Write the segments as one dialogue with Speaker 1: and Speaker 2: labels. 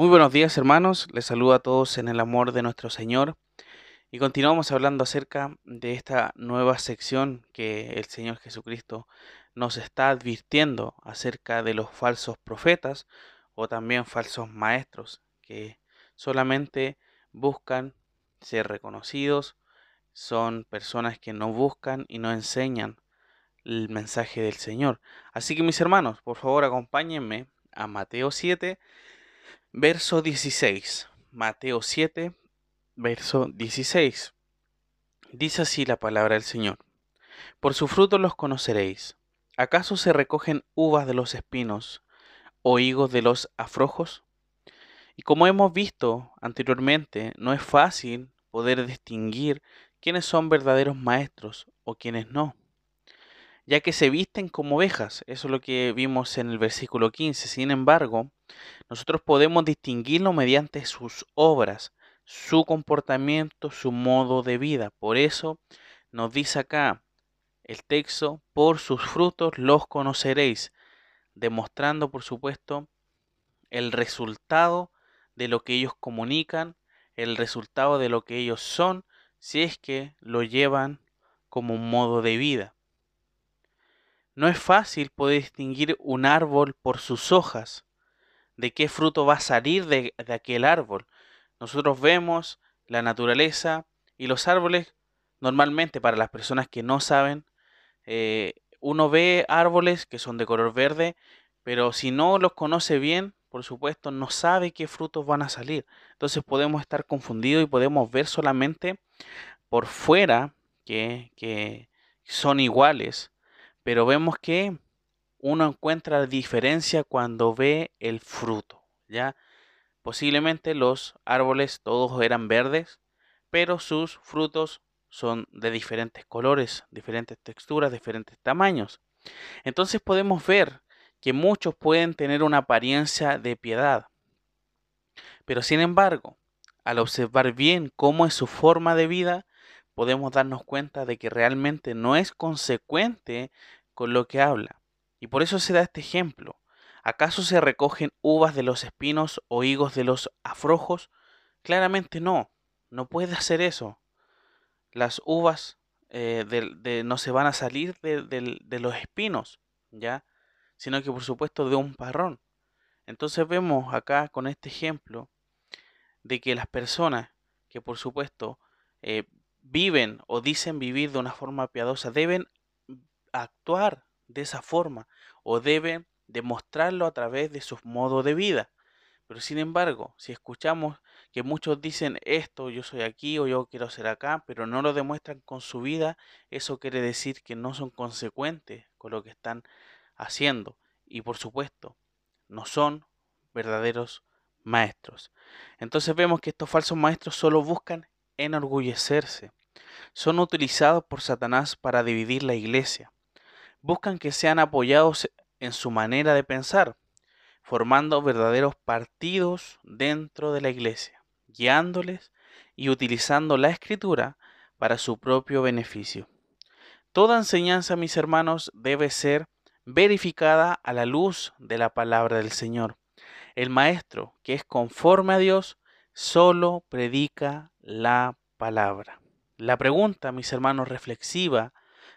Speaker 1: Muy buenos días hermanos, les saludo a todos en el amor de nuestro Señor y continuamos hablando acerca de esta nueva sección que el Señor Jesucristo nos está advirtiendo acerca de los falsos profetas o también falsos maestros que solamente buscan ser reconocidos, son personas que no buscan y no enseñan el mensaje del Señor. Así que mis hermanos, por favor acompáñenme a Mateo 7 Verso 16. Mateo 7, verso 16. Dice así la palabra del Señor. Por su fruto los conoceréis. ¿Acaso se recogen uvas de los espinos o higos de los afrojos? Y como hemos visto anteriormente, no es fácil poder distinguir quiénes son verdaderos maestros o quiénes no ya que se visten como ovejas. Eso es lo que vimos en el versículo 15. Sin embargo, nosotros podemos distinguirlo mediante sus obras, su comportamiento, su modo de vida. Por eso nos dice acá el texto, por sus frutos los conoceréis, demostrando, por supuesto, el resultado de lo que ellos comunican, el resultado de lo que ellos son, si es que lo llevan como un modo de vida. No es fácil poder distinguir un árbol por sus hojas, de qué fruto va a salir de, aquel árbol. Nosotros vemos la naturaleza y los árboles, normalmente para las personas que no saben, eh, uno ve árboles que son de color verde, pero si no los conoce bien, por supuesto, no sabe qué frutos van a salir. Entonces podemos estar confundidos y podemos ver solamente por fuera que, que son iguales, pero vemos que uno encuentra diferencia cuando ve el fruto, ¿ya? Posiblemente los árboles todos eran verdes, pero sus frutos son de diferentes colores, diferentes texturas, diferentes tamaños. Entonces podemos ver que muchos pueden tener una apariencia de piedad. Pero sin embargo, al observar bien cómo es su forma de vida, podemos darnos cuenta de que realmente no es consecuente con lo que habla. Y por eso se da este ejemplo. ¿Acaso se recogen uvas de los espinos o higos de los afrojos? Claramente no, no puede hacer eso. Las uvas eh, no se van a salir de, de los espinos, ¿ya? Sino que por supuesto de un parrón. Entonces vemos acá con este ejemplo de que las personas que por supuesto eh, viven o dicen vivir de una forma piadosa deben actuar de esa forma o deben demostrarlo a través de su modo de vida. Pero sin embargo, si escuchamos que muchos dicen esto, yo soy aquí o yo quiero ser acá, pero no lo demuestran con su vida, eso quiere decir que no son consecuentes con lo que están haciendo. Y por supuesto, no son verdaderos maestros. Entonces vemos que estos falsos maestros solo buscan enorgullecerse. Son utilizados por Satanás para dividir la iglesia buscan que sean apoyados en su manera de pensar, formando verdaderos partidos dentro de la iglesia, guiándoles y utilizando la escritura para su propio beneficio. Toda enseñanza, mis hermanos, debe ser verificada a la luz de la palabra del Señor. El maestro, que es conforme a Dios, solo predica la palabra. La pregunta, mis hermanos, reflexiva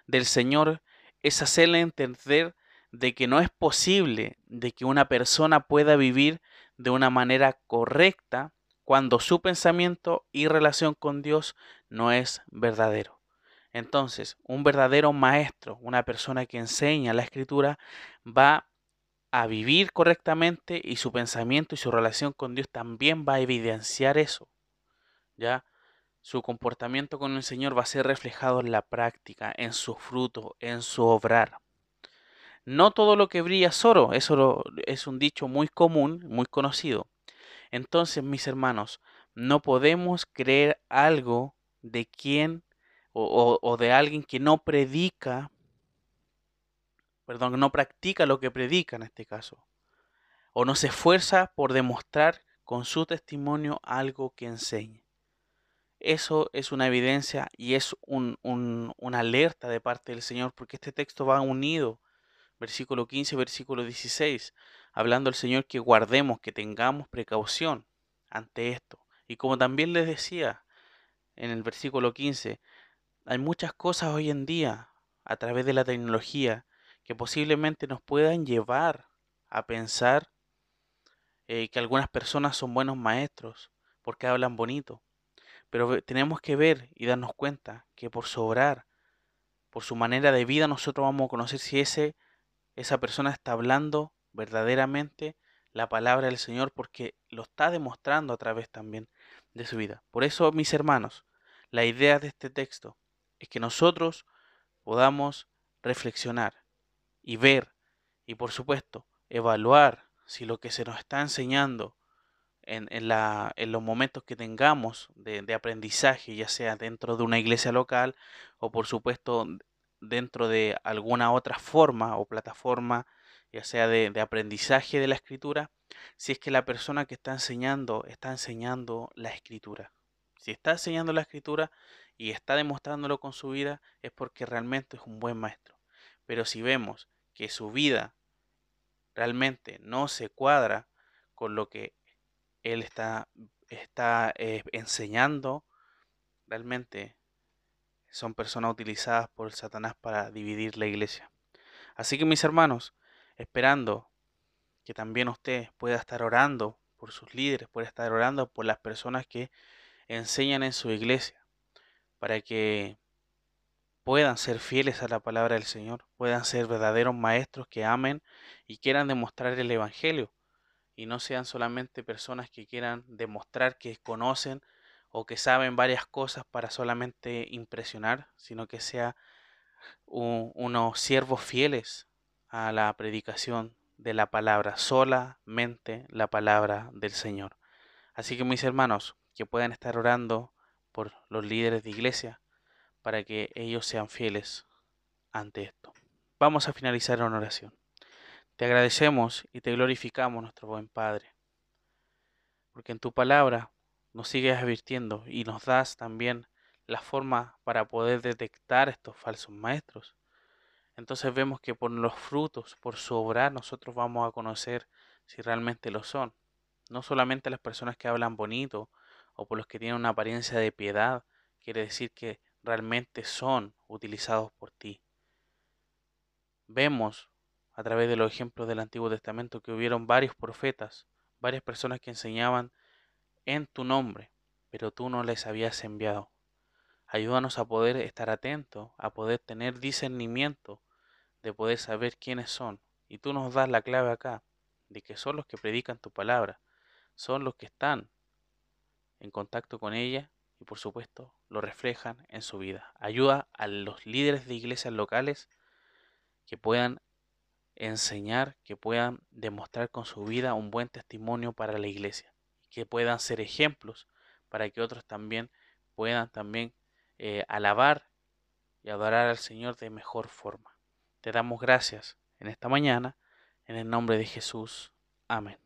Speaker 1: del Señor es hacerle entender de que no es posible de que una persona pueda vivir de una manera correcta cuando su pensamiento y relación con Dios no es verdadero. Entonces, un verdadero maestro, una persona que enseña la escritura, va a vivir correctamente y su pensamiento y su relación con Dios también va a evidenciar eso. ¿Ya? su comportamiento con el Señor va a ser reflejado en la práctica, en su fruto, en su obrar. No todo lo que brilla es oro, eso es un dicho muy común, muy conocido. Entonces, mis hermanos, no podemos creer algo de quien o, de alguien que no predica, perdón, no practica lo que predica en este caso, o no se esfuerza por demostrar con su testimonio algo que enseña. Eso es una evidencia y es un, una alerta de parte del Señor, porque este texto va unido, versículo 15, versículo 16, hablando el Señor que guardemos, que tengamos precaución ante esto. Y como también les decía en el versículo 15, hay muchas cosas hoy en día a través de la tecnología que posiblemente nos puedan llevar a pensar eh, que algunas personas son buenos maestros porque hablan bonito. Pero tenemos que ver y darnos cuenta que por sobrar, por su manera de vida, nosotros vamos a conocer si ese, esa persona está hablando verdaderamente la palabra del Señor porque lo está demostrando a través también de su vida. Por eso, mis hermanos, la idea de este texto es que nosotros podamos reflexionar y ver y por supuesto evaluar si lo que se nos está enseñando en, la, en los momentos que tengamos de, de, aprendizaje, ya sea dentro de una iglesia local o por supuesto dentro de alguna otra forma o plataforma, ya sea de, de aprendizaje de la escritura, si es que la persona que está enseñando está enseñando la escritura. Si está enseñando la escritura y está demostrándolo con su vida, es porque realmente es un buen maestro. Pero si vemos que su vida realmente no se cuadra con lo que él está, eh, enseñando, realmente son personas utilizadas por Satanás para dividir la iglesia. Así que mis hermanos, esperando que también usted pueda estar orando por sus líderes, pueda estar orando por las personas que enseñan en su iglesia, para que puedan ser fieles a la palabra del Señor, puedan ser verdaderos maestros que amen y quieran demostrar el Evangelio y no sean solamente personas que quieran demostrar que conocen o que saben varias cosas para solamente impresionar, sino que sea unos siervos fieles a la predicación de la palabra, solamente la palabra del Señor. Así que mis hermanos, que puedan estar orando por los líderes de iglesia, para que ellos sean fieles ante esto. Vamos a finalizar en oración. Te agradecemos y te glorificamos, nuestro buen Padre, porque en tu palabra nos sigues advirtiendo y nos das también la forma para poder detectar estos falsos maestros. Entonces vemos que por los frutos, por su obrar, nosotros vamos a conocer si realmente lo son. No solamente las personas que hablan bonito o por los que tienen una apariencia de piedad, quiere decir que realmente son utilizados por ti. Vemos a través de los ejemplos del Antiguo Testamento que hubieron varios profetas, varias personas que enseñaban en tu nombre, pero tú no les habías enviado. Ayúdanos a poder estar atentos, a poder tener discernimiento, de poder saber quiénes son. Y tú nos das la clave acá, de que son los que predican tu palabra, son los que están en contacto con ella y por supuesto lo reflejan en su vida. Ayuda a los líderes de iglesias locales que puedan enseñar, que puedan demostrar con su vida un buen testimonio para la iglesia, que puedan ser ejemplos para que otros también puedan también eh, alabar y adorar al Señor de mejor forma. Te damos gracias en esta mañana, en el nombre de Jesús. Amén.